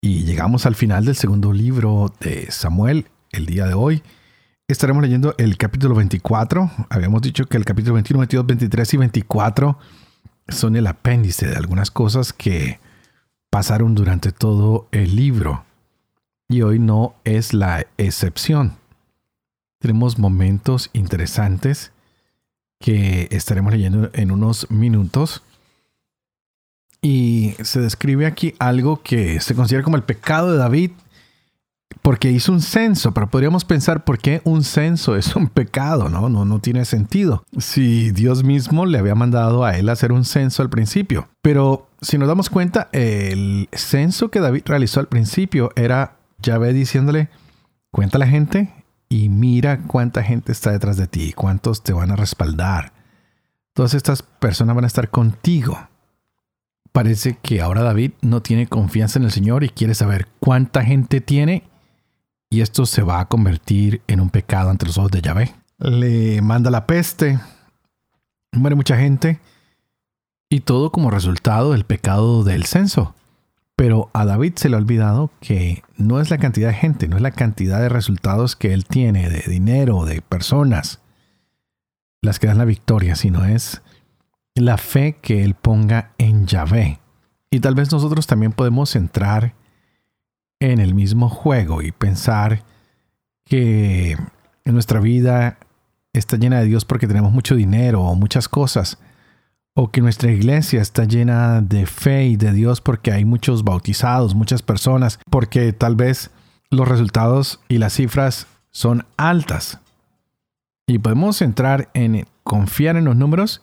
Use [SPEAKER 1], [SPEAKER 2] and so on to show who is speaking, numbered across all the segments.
[SPEAKER 1] Y llegamos al final del segundo libro de Samuel, el día de hoy. Estaremos leyendo el capítulo 24. Habíamos dicho que el capítulo 21, 22, 23 y 24 son el apéndice de algunas cosas que pasaron durante todo el libro. Y hoy no es la excepción. Tenemos momentos interesantes que estaremos leyendo en unos minutos. Y se describe aquí algo que se considera como el pecado de David porque hizo un censo, pero podríamos pensar por qué un censo es un pecado, ¿no? No, no tiene sentido. Si Dios mismo le había mandado a él hacer un censo al principio. Pero si nos damos cuenta, el censo que David realizó al principio era Yahvé diciéndole, cuenta la gente y mira cuánta gente está detrás de ti, cuántos te van a respaldar. Todas estas personas van a estar contigo. Parece que ahora David no tiene confianza en el Señor y quiere saber cuánta gente tiene y esto se va a convertir en un pecado ante los ojos de Yahvé. Le manda la peste, muere mucha gente y todo como resultado del pecado del censo. Pero a David se le ha olvidado que no es la cantidad de gente, no es la cantidad de resultados que él tiene, de dinero, de personas, las que dan la victoria, sino es la fe que Él ponga en Yahvé. Y tal vez nosotros también podemos entrar en el mismo juego y pensar que nuestra vida está llena de Dios porque tenemos mucho dinero o muchas cosas, o que nuestra iglesia está llena de fe y de Dios porque hay muchos bautizados, muchas personas, porque tal vez los resultados y las cifras son altas. Y podemos entrar en confiar en los números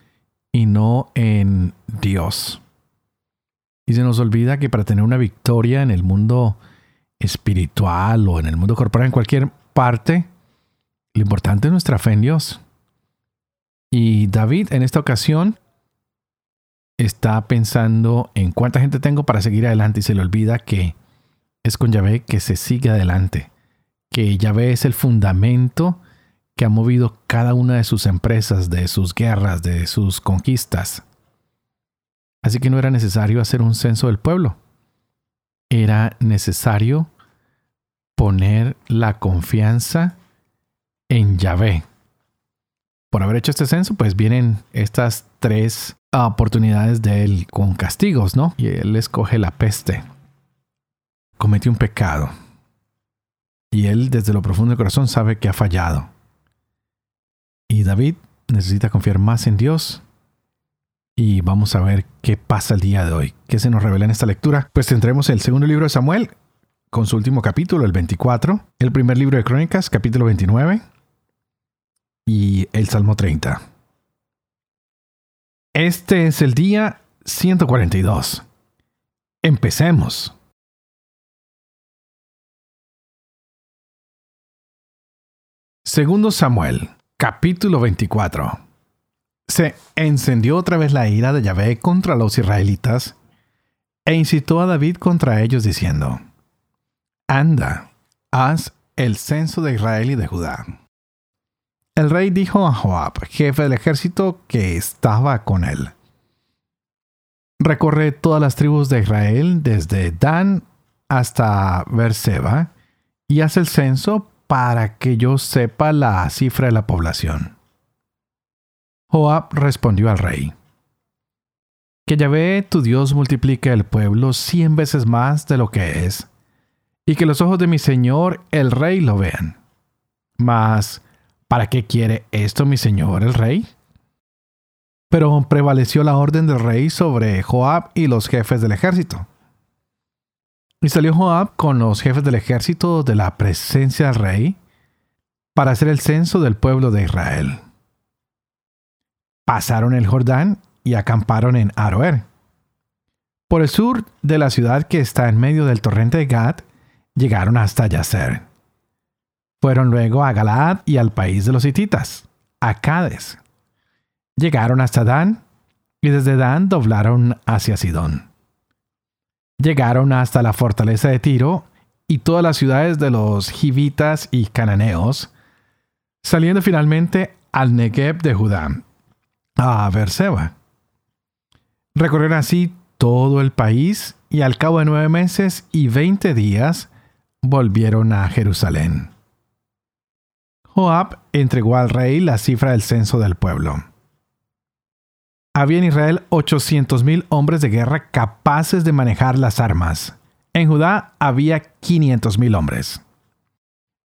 [SPEAKER 1] y no en Dios. Y se nos olvida que para tener una victoria en el mundo espiritual o en el mundo corporal, en cualquier parte, lo importante es nuestra fe en Dios. Y David en esta ocasión está pensando en cuánta gente tengo para seguir adelante y se le olvida que es con Yahvé que se sigue adelante, que Yahvé es el fundamento que ha movido cada una de sus empresas, de sus guerras, de sus conquistas. Así que no era necesario hacer un censo del pueblo. Era necesario poner la confianza en Yahvé. Por haber hecho este censo, pues vienen estas tres oportunidades de él con castigos, ¿no? Y él escoge la peste. Cometió un pecado. Y él desde lo profundo del corazón sabe que ha fallado. David necesita confiar más en Dios. Y vamos a ver qué pasa el día de hoy, qué se nos revela en esta lectura. Pues tendremos el segundo libro de Samuel, con su último capítulo, el 24, el primer libro de Crónicas, capítulo 29, y el Salmo 30. Este es el día 142. Empecemos. Segundo Samuel, Capítulo 24 Se encendió otra vez la ira de Yahvé contra los israelitas e incitó a David contra ellos diciendo, Anda, haz el censo de Israel y de Judá. El rey dijo a Joab, jefe del ejército que estaba con él, Recorre todas las tribus de Israel desde Dan hasta Berseba y haz el censo para que yo sepa la cifra de la población. Joab respondió al rey, Que Yahvé tu Dios multiplique el pueblo cien veces más de lo que es, y que los ojos de mi señor el rey lo vean. Mas, ¿para qué quiere esto mi señor el rey? Pero prevaleció la orden del rey sobre Joab y los jefes del ejército. Y salió Joab con los jefes del ejército de la presencia del rey para hacer el censo del pueblo de Israel. Pasaron el Jordán y acamparon en Aroer. Por el sur de la ciudad que está en medio del torrente de Gad, llegaron hasta Yacer. Fueron luego a Galaad y al país de los hititas, a Cades. Llegaron hasta Dan y desde Dan doblaron hacia Sidón. Llegaron hasta la fortaleza de Tiro y todas las ciudades de los Jivitas y Cananeos, saliendo finalmente al Negev de Judá, a Berseba. Recorrieron así todo el país y al cabo de nueve meses y veinte días volvieron a Jerusalén. Joab entregó al rey la cifra del censo del pueblo. Había en Israel 800.000 hombres de guerra capaces de manejar las armas. En Judá había 500.000 hombres.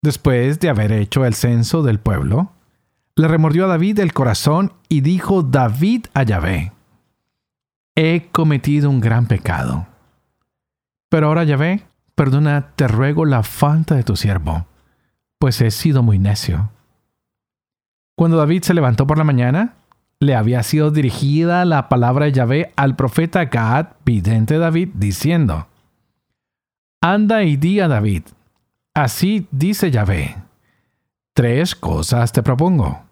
[SPEAKER 1] Después de haber hecho el censo del pueblo, le remordió a David el corazón y dijo David a Yahvé, he cometido un gran pecado. Pero ahora Yahvé, perdona, te ruego la falta de tu siervo, pues he sido muy necio. Cuando David se levantó por la mañana, le había sido dirigida la palabra de Yahvé al profeta Gad, vidente David, diciendo, Anda y di a David, así dice Yahvé, tres cosas te propongo.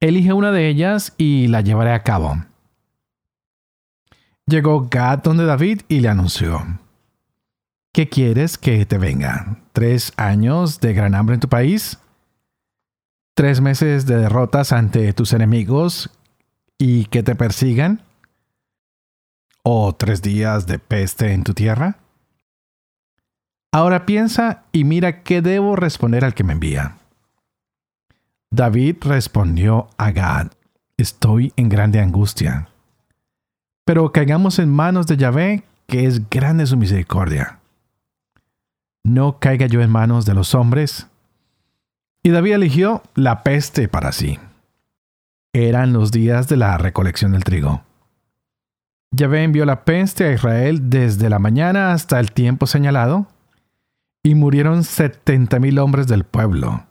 [SPEAKER 1] Elige una de ellas y la llevaré a cabo. Llegó Gad donde David y le anunció, ¿qué quieres que te venga? ¿Tres años de gran hambre en tu país? ¿Tres meses de derrotas ante tus enemigos y que te persigan? ¿O tres días de peste en tu tierra? Ahora piensa y mira qué debo responder al que me envía. David respondió a Gad, estoy en grande angustia. Pero caigamos en manos de Yahvé, que es grande su misericordia. No caiga yo en manos de los hombres. Y David eligió la peste para sí. Eran los días de la recolección del trigo. Yahvé envió la peste a Israel desde la mañana hasta el tiempo señalado, y murieron setenta mil hombres del pueblo,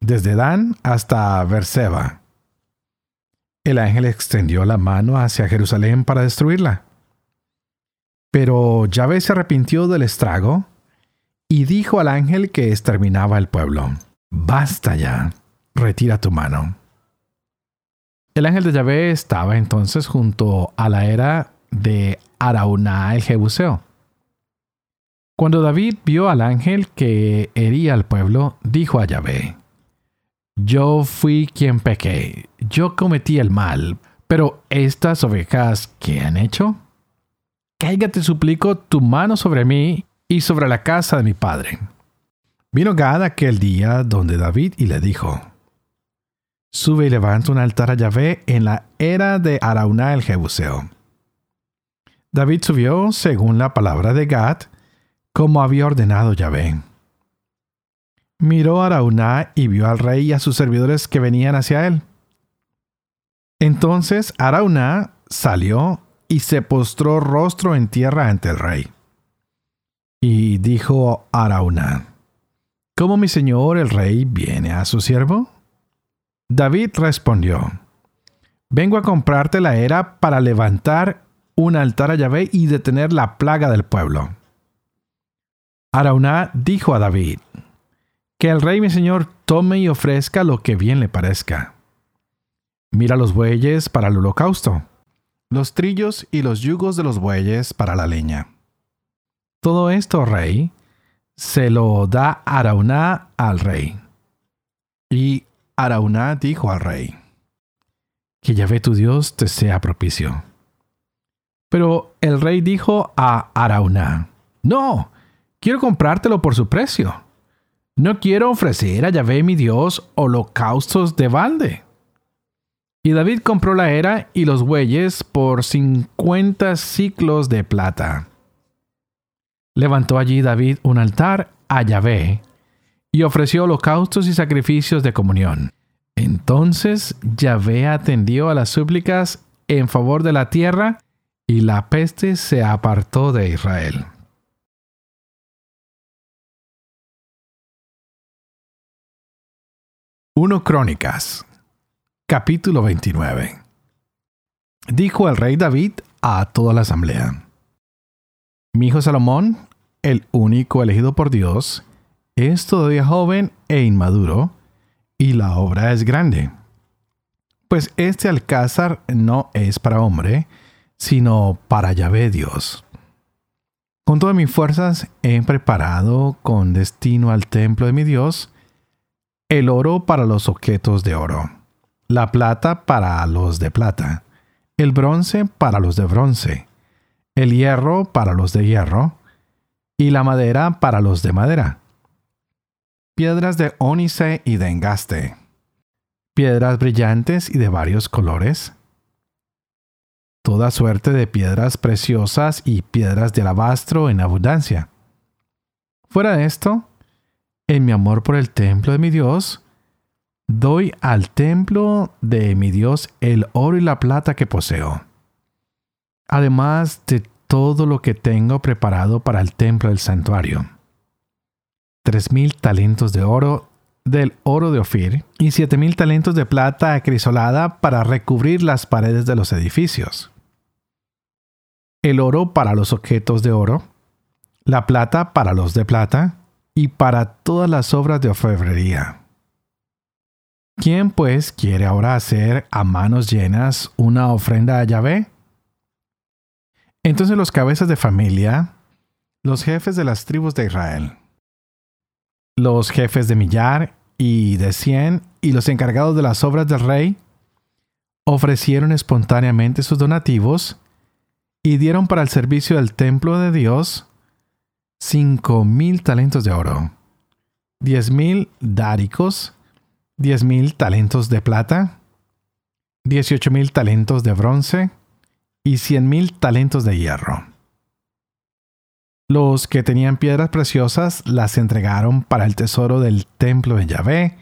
[SPEAKER 1] desde Dan hasta Berseba. El ángel extendió la mano hacia Jerusalén para destruirla. Pero Yahvé se arrepintió del estrago y dijo al ángel que exterminaba el pueblo, Basta ya, retira tu mano. El ángel de Yahvé estaba entonces junto a la era de Arauná el Jebuseo. Cuando David vio al ángel que hería al pueblo, dijo a Yahvé, Yo fui quien pequé, yo cometí el mal, pero estas ovejas, ¿qué han hecho? Caiga, te suplico, tu mano sobre mí y sobre la casa de mi padre. Vino Gad aquel día donde David y le dijo, Sube y levanta un altar a Yahvé en la era de Arauná el Jebuseo. David subió según la palabra de Gad, como había ordenado Yahvé. Miró a Arauná y vio al rey y a sus servidores que venían hacia él. Entonces Arauná salió y se postró rostro en tierra ante el rey. Y dijo Arauná, ¿Cómo mi señor el rey viene a su siervo? David respondió, Vengo a comprarte la era para levantar un altar a Yahvé y detener la plaga del pueblo. Arauná dijo a David, Que el rey mi señor tome y ofrezca lo que bien le parezca. Mira los bueyes para el holocausto, los trillos y los yugos de los bueyes para la leña. Todo esto, rey, se lo da Arauná al rey. Y Arauná dijo al rey, Que Yahvé tu Dios te sea propicio. Pero el rey dijo a Arauná, No, quiero comprártelo por su precio. No quiero ofrecer a Yahvé mi Dios holocaustos de balde. Y David compró la era y los bueyes por cincuenta ciclos de plata. Levantó allí David un altar a Yahvé y ofreció holocaustos y sacrificios de comunión. Entonces Yahvé atendió a las súplicas en favor de la tierra y la peste se apartó de Israel. 1 Crónicas, capítulo 29. Dijo el rey David a toda la asamblea: Mi hijo Salomón, el único elegido por Dios, es todavía joven e inmaduro, y la obra es grande. Pues este alcázar no es para hombre, sino para Yahvé Dios. Con todas mis fuerzas he preparado con destino al templo de mi Dios el oro para los objetos de oro, la plata para los de plata, el bronce para los de bronce, el hierro para los de hierro, y la madera para los de madera. Piedras de ónice y de engaste, piedras brillantes y de varios colores, toda suerte de piedras preciosas y piedras de alabastro en abundancia. Fuera de esto, en mi amor por el templo de mi Dios, doy al templo de mi Dios el oro y la plata que poseo, además de todo lo que tengo preparado para el templo del santuario. Tres mil talentos de oro del oro de Ofir y siete mil talentos de plata acrisolada para recubrir las paredes de los edificios el oro para los objetos de oro, la plata para los de plata, y para todas las obras de orfebrería. ¿Quién pues quiere ahora hacer a manos llenas una ofrenda a Yahvé? Entonces los cabezas de familia, los jefes de las tribus de Israel, los jefes de millar y de cien y los encargados de las obras del rey, ofrecieron espontáneamente sus donativos y dieron para el servicio del templo de Dios cinco mil talentos de oro, diez mil dáricos, diez mil talentos de plata, dieciocho mil talentos de bronce y cien mil talentos de hierro. Los que tenían piedras preciosas las entregaron para el tesoro del templo de Yahvé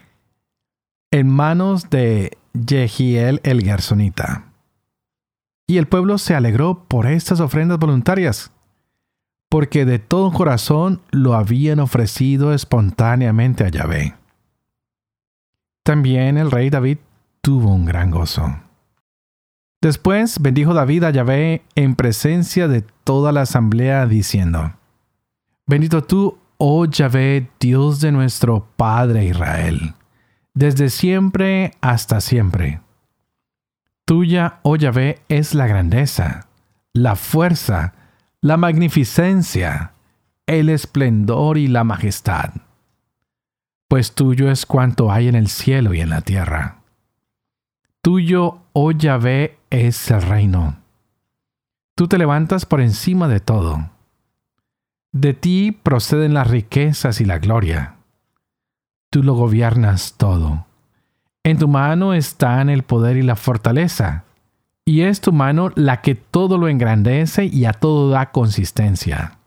[SPEAKER 1] en manos de Jehiel el Gersonita y el pueblo se alegró por estas ofrendas voluntarias, porque de todo corazón lo habían ofrecido espontáneamente a Yahvé. También el rey David tuvo un gran gozo. Después bendijo David a Yahvé en presencia de toda la asamblea, diciendo, Bendito tú, oh Yahvé, Dios de nuestro Padre Israel, desde siempre hasta siempre. Tuya, oh Yahvé, es la grandeza, la fuerza, la magnificencia, el esplendor y la majestad. Pues tuyo es cuanto hay en el cielo y en la tierra. Tuyo, oh Yahvé, es el reino. Tú te levantas por encima de todo. De ti proceden las riquezas y la gloria. Tú lo gobiernas todo. En tu mano están el poder y la fortaleza, y es tu mano la que todo lo engrandece y a todo da consistencia.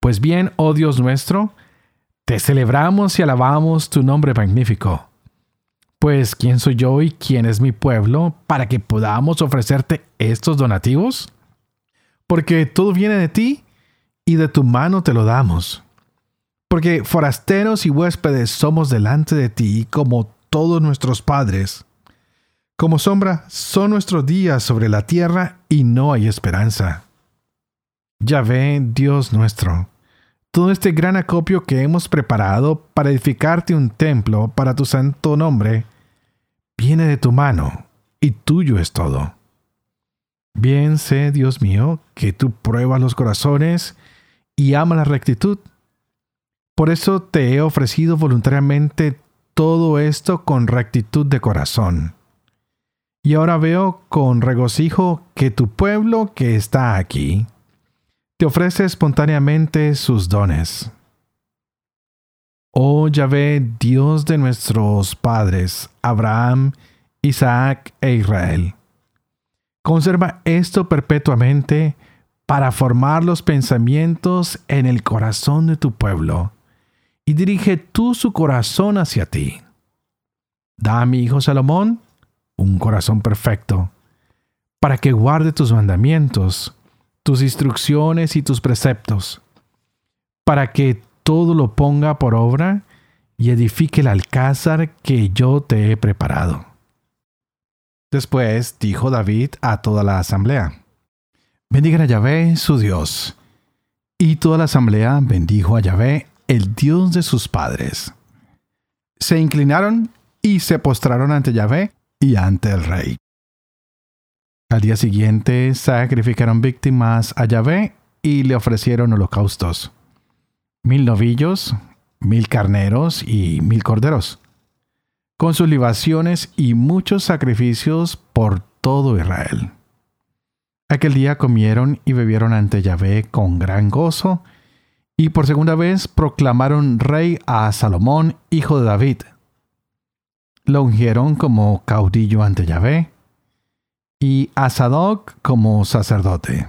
[SPEAKER 1] Pues bien, oh Dios nuestro, te celebramos y alabamos tu nombre magnífico. Pues, ¿quién soy yo y quién es mi pueblo para que podamos ofrecerte estos donativos? Porque todo viene de ti y de tu mano te lo damos. Porque forasteros y huéspedes somos delante de ti como todos nuestros padres. Como sombra son nuestros días sobre la tierra y no hay esperanza. Ya ve, Dios nuestro, todo este gran acopio que hemos preparado para edificarte un templo para tu santo nombre, viene de tu mano, y tuyo es todo. Bien sé, Dios mío, que tú pruebas los corazones y amas la rectitud. Por eso te he ofrecido voluntariamente todo esto con rectitud de corazón. Y ahora veo con regocijo que tu pueblo que está aquí te ofrece espontáneamente sus dones. Oh Yahvé, Dios de nuestros padres, Abraham, Isaac e Israel. Conserva esto perpetuamente para formar los pensamientos en el corazón de tu pueblo y dirige tú su corazón hacia ti. Da a mi hijo Salomón un corazón perfecto, para que guarde tus mandamientos, tus instrucciones y tus preceptos, para que todo lo ponga por obra y edifique el alcázar que yo te he preparado. Después dijo David a toda la asamblea, Bendigan a Yahvé, su Dios, Y toda la asamblea bendijo a Yahvé, el Dios de sus padres. Se inclinaron y se postraron ante Yahvé y ante el rey. Al día siguiente sacrificaron víctimas a Yahvé y le ofrecieron holocaustos. Mil novillos, mil carneros y mil corderos, con sus libaciones y muchos sacrificios por todo Israel. Aquel día comieron y bebieron ante Yahvé con gran gozo, y por segunda vez proclamaron rey a Salomón, hijo de David. Lo ungieron como caudillo ante Yahvé, y a Sadoc como sacerdote.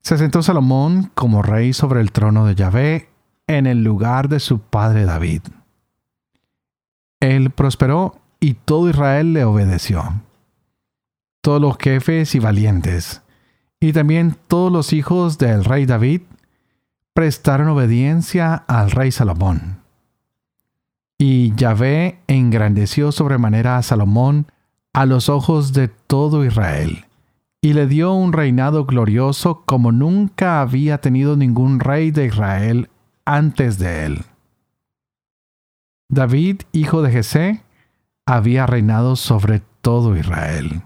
[SPEAKER 1] Se sentó Salomón como rey sobre el trono de Yahvé en el lugar de su padre David. Él prosperó y todo Israel le obedeció. Todos los jefes y valientes, y también todos los hijos del rey David, prestaron obediencia al rey Salomón. Y Yahvé engrandeció sobremanera a Salomón a los ojos de todo Israel y le dio un reinado glorioso como nunca había tenido ningún rey de Israel antes de él. David, hijo de Jesé, había reinado sobre todo Israel.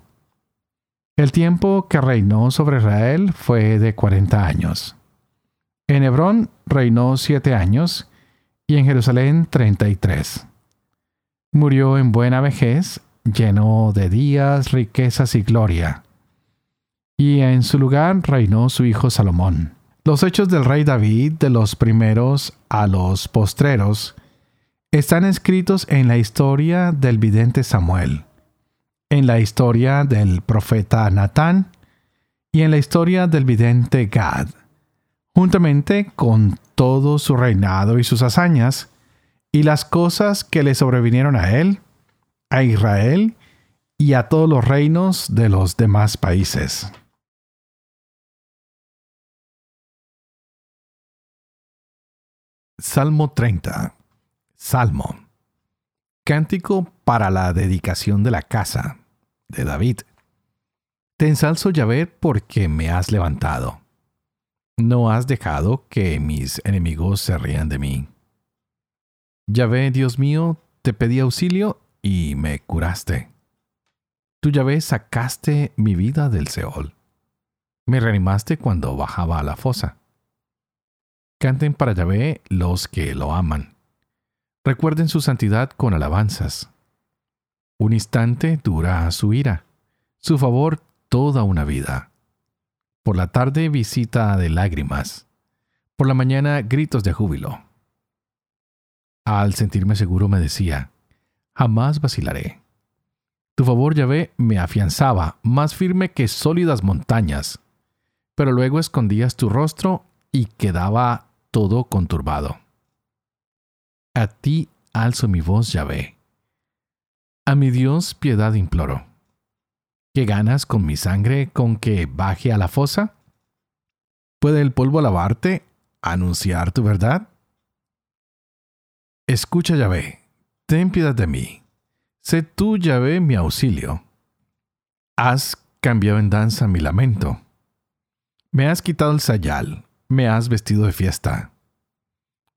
[SPEAKER 1] El tiempo que reinó sobre Israel fue de cuarenta años. En Hebrón reinó siete años y en Jerusalén treinta y tres. Murió en buena vejez, lleno de días, riquezas y gloria y en su lugar reinó su hijo Salomón. Los hechos del rey David, de los primeros a los postreros, están escritos en la historia del vidente Samuel, en la historia del profeta Natán y en la historia del vidente Gad, juntamente con todo su reinado y sus hazañas, y las cosas que le sobrevinieron a él, a Israel y a todos los reinos de los demás países. Salmo 30. Salmo. Cántico para la dedicación de la casa de David. Te ensalzo, Yahvé, porque me has levantado. No has dejado que mis enemigos se rían de mí. Yahvé, Dios mío, te pedí auxilio y me curaste. Tú, Yahvé, sacaste mi vida del Seol. Me reanimaste cuando bajaba a la fosa. Canten para Yahvé los que lo aman. Recuerden su santidad con alabanzas. Un instante dura su ira, su favor toda una vida. Por la tarde visita de lágrimas, por la mañana gritos de júbilo. Al sentirme seguro me decía, jamás vacilaré. Tu favor, Yahvé, me afianzaba, más firme que sólidas montañas. Pero luego escondías tu rostro y quedaba todo conturbado. A ti alzo mi voz, Yahvé. A mi Dios piedad imploro. ¿Qué ganas con mi sangre con que baje a la fosa? ¿Puede el polvo lavarte, anunciar tu verdad? Escucha, Yahvé, ten piedad de mí. Sé tú, Yahvé, mi auxilio. Has cambiado en danza mi lamento. Me has quitado el sayal, me has vestido de fiesta.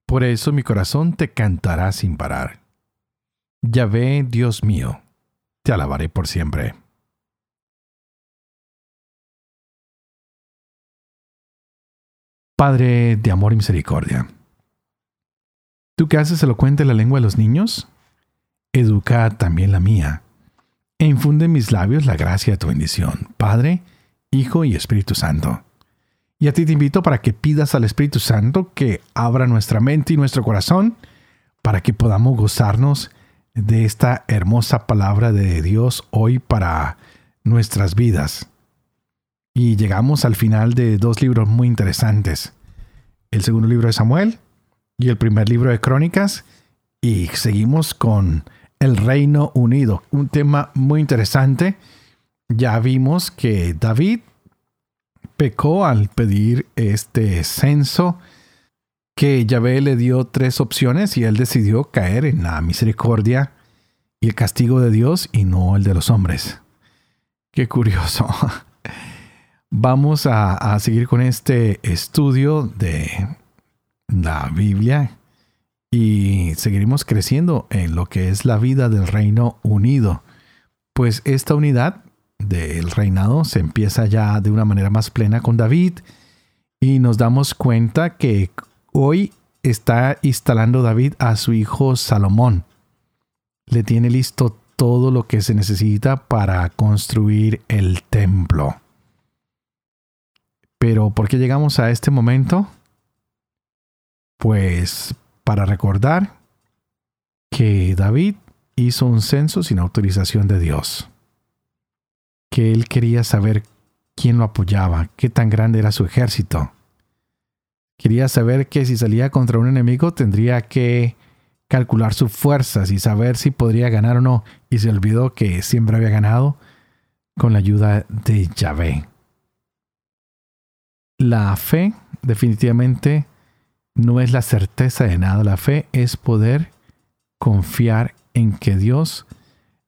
[SPEAKER 1] Por eso mi corazón te cantará sin parar. Yahvé, Dios mío, te alabaré por siempre. Padre de amor y misericordia, ¿tú que haces elocuente la lengua de los niños? Educa también la mía, e infunde en mis labios la gracia de tu bendición, Padre, Hijo y Espíritu Santo. Y a ti te invito para que pidas al Espíritu Santo que abra nuestra mente y nuestro corazón para que podamos gozarnos de esta hermosa palabra de Dios hoy para nuestras vidas. Y llegamos al final de dos libros muy interesantes. El segundo libro de Samuel y el primer libro de Crónicas. Y seguimos con el Reino Unido. Un tema muy interesante. Ya vimos que David pecó al pedir este censo que Yahvé le dio tres opciones y él decidió caer en la misericordia y el castigo de Dios y no el de los hombres. Qué curioso. Vamos a, seguir con este estudio de la Biblia y seguiremos creciendo en lo que es la vida del Reino Unido. Pues esta unidad del reinado se empieza ya de una manera más plena con David y nos damos cuenta que hoy está instalando David a su hijo Salomón. Le tiene listo todo lo que se necesita para construir el templo. Pero ¿por qué llegamos a este momento? Pues para recordar que David hizo un censo sin autorización de Dios. Que él quería saber quién lo apoyaba, qué tan grande era su ejército. Quería saber que si salía contra un enemigo tendría que calcular sus fuerzas y saber si podría ganar o no. Y se olvidó que siempre había ganado con la ayuda de Yahvé. La fe definitivamente no es la certeza de nada. La fe es poder confiar en que Dios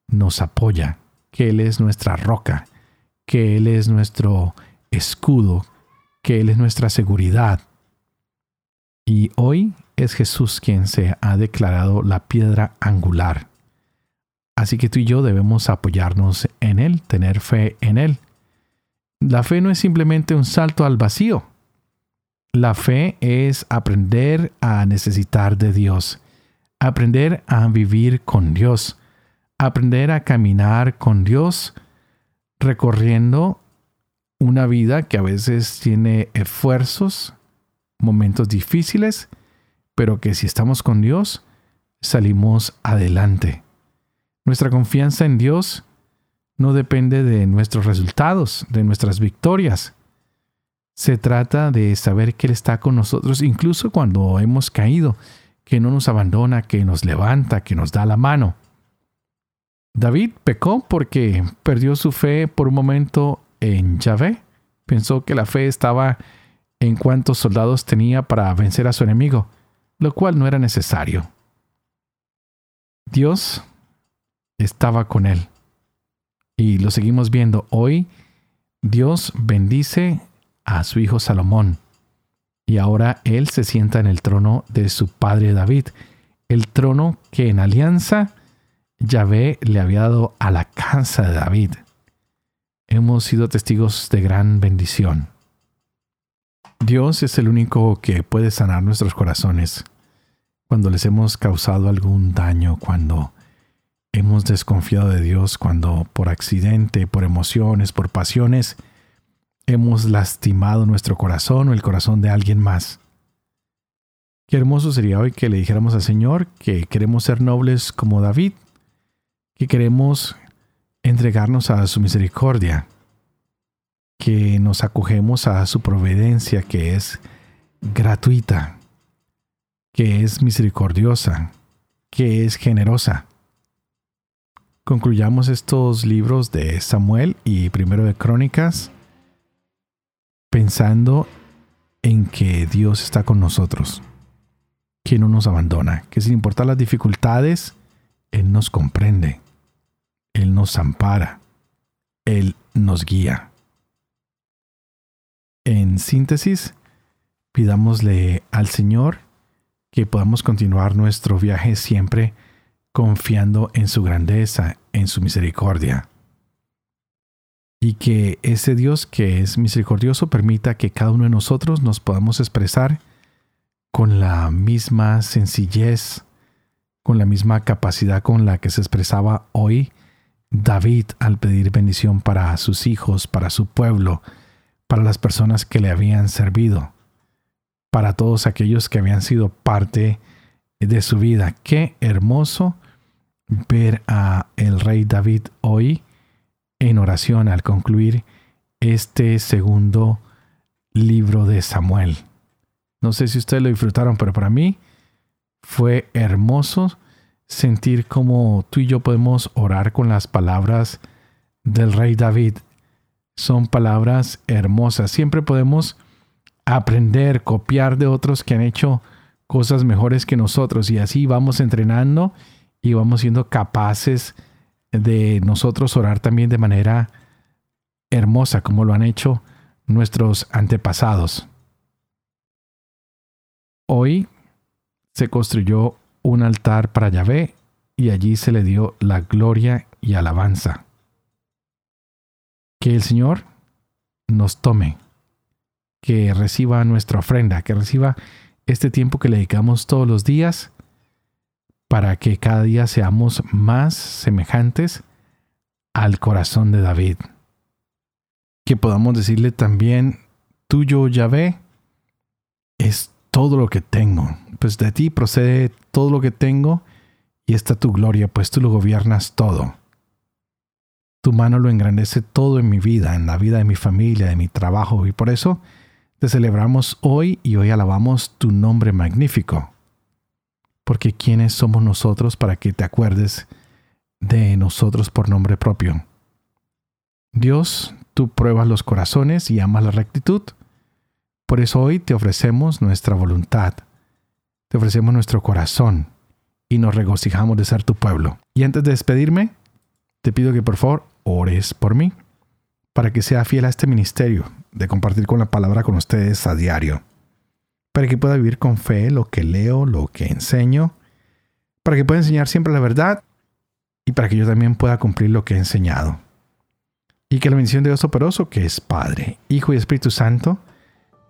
[SPEAKER 1] nos apoya, que Él es nuestra roca, que Él es nuestro escudo, que Él es nuestra seguridad. Y hoy es Jesús quien se ha declarado la piedra angular. Así que tú y yo debemos apoyarnos en Él, tener fe en Él. La fe no es simplemente un salto al vacío. La fe es aprender a necesitar de Dios, aprender a vivir con Dios, aprender a caminar con Dios, recorriendo una vida que a veces tiene esfuerzos, momentos difíciles, pero que si estamos con Dios, salimos adelante. Nuestra confianza en Dios no depende de nuestros resultados, de nuestras victorias. Se trata de saber que Él está con nosotros incluso cuando hemos caído, que no nos abandona, que nos levanta, que nos da la mano. David pecó porque perdió su fe por un momento en Yahvé. Pensó que la fe estaba en cuántos soldados tenía para vencer a su enemigo, lo cual no era necesario. Dios estaba con él. Y lo seguimos viendo hoy. Dios bendice a su hijo Salomón. Y ahora él se sienta en el trono de su padre David, el trono que en alianza Yahvé le había dado a la casa de David. Hemos sido testigos de gran bendición. Dios es el único que puede sanar nuestros corazones cuando les hemos causado algún daño, cuando hemos desconfiado de Dios, cuando por accidente, por emociones, por pasiones, hemos lastimado nuestro corazón o el corazón de alguien más. Qué hermoso sería hoy que le dijéramos al Señor que queremos ser nobles como David, que queremos entregarnos a su misericordia, que nos acogemos a su providencia que es gratuita, que es misericordiosa, que es generosa. Concluyamos estos libros de Samuel y primero de Crónicas pensando en que Dios está con nosotros, que no nos abandona, que sin importar las dificultades, Él nos comprende, Él nos ampara, Él nos guía. En síntesis, pidámosle al Señor que podamos continuar nuestro viaje siempre confiando en su grandeza, en su misericordia. Y que ese Dios que es misericordioso permita que cada uno de nosotros nos podamos expresar con la misma sencillez, con la misma capacidad con la que se expresaba hoy David al pedir bendición para sus hijos, para su pueblo, para las personas que le habían servido, para todos aquellos que habían sido parte de su vida. Qué hermoso ver a el rey David hoy en oración al concluir este segundo libro de Samuel. No sé si ustedes lo disfrutaron, pero para mí fue hermoso sentir cómo tú y yo podemos orar con las palabras del rey David son palabras hermosas. Siempre podemos aprender, copiar de otros que han hecho cosas mejores que nosotros y así vamos entrenando y vamos siendo capaces de nosotros orar también de manera hermosa como lo han hecho nuestros antepasados. Hoy se construyó un altar para Yahvé y allí se le dio la gloria y alabanza. Que el Señor nos tome, que reciba nuestra ofrenda, que reciba este tiempo que le dedicamos todos los días para que cada día seamos más semejantes al corazón de David. Que podamos decirle también, tuyo Yahvé es todo lo que tengo. Pues de ti procede todo lo que tengo y está tu gloria, pues tú lo gobiernas todo. Tu mano lo engrandece todo en mi vida, en la vida de mi familia, de mi trabajo, y por eso te celebramos hoy y hoy alabamos tu nombre magnífico. Porque ¿quiénes somos nosotros para que te acuerdes de nosotros por nombre propio? Dios, tú pruebas los corazones y amas la rectitud. Por eso hoy te ofrecemos nuestra voluntad, te ofrecemos nuestro corazón y nos regocijamos de ser tu pueblo. Y antes de despedirme, te pido que por favor ores por mí, para que sea fiel a este ministerio de compartir con la palabra con ustedes a diario, para que pueda vivir con fe lo que leo, lo que enseño, para que pueda enseñar siempre la verdad y para que yo también pueda cumplir lo que he enseñado. Y que la bendición de Dios operoso, que es Padre, Hijo y Espíritu Santo,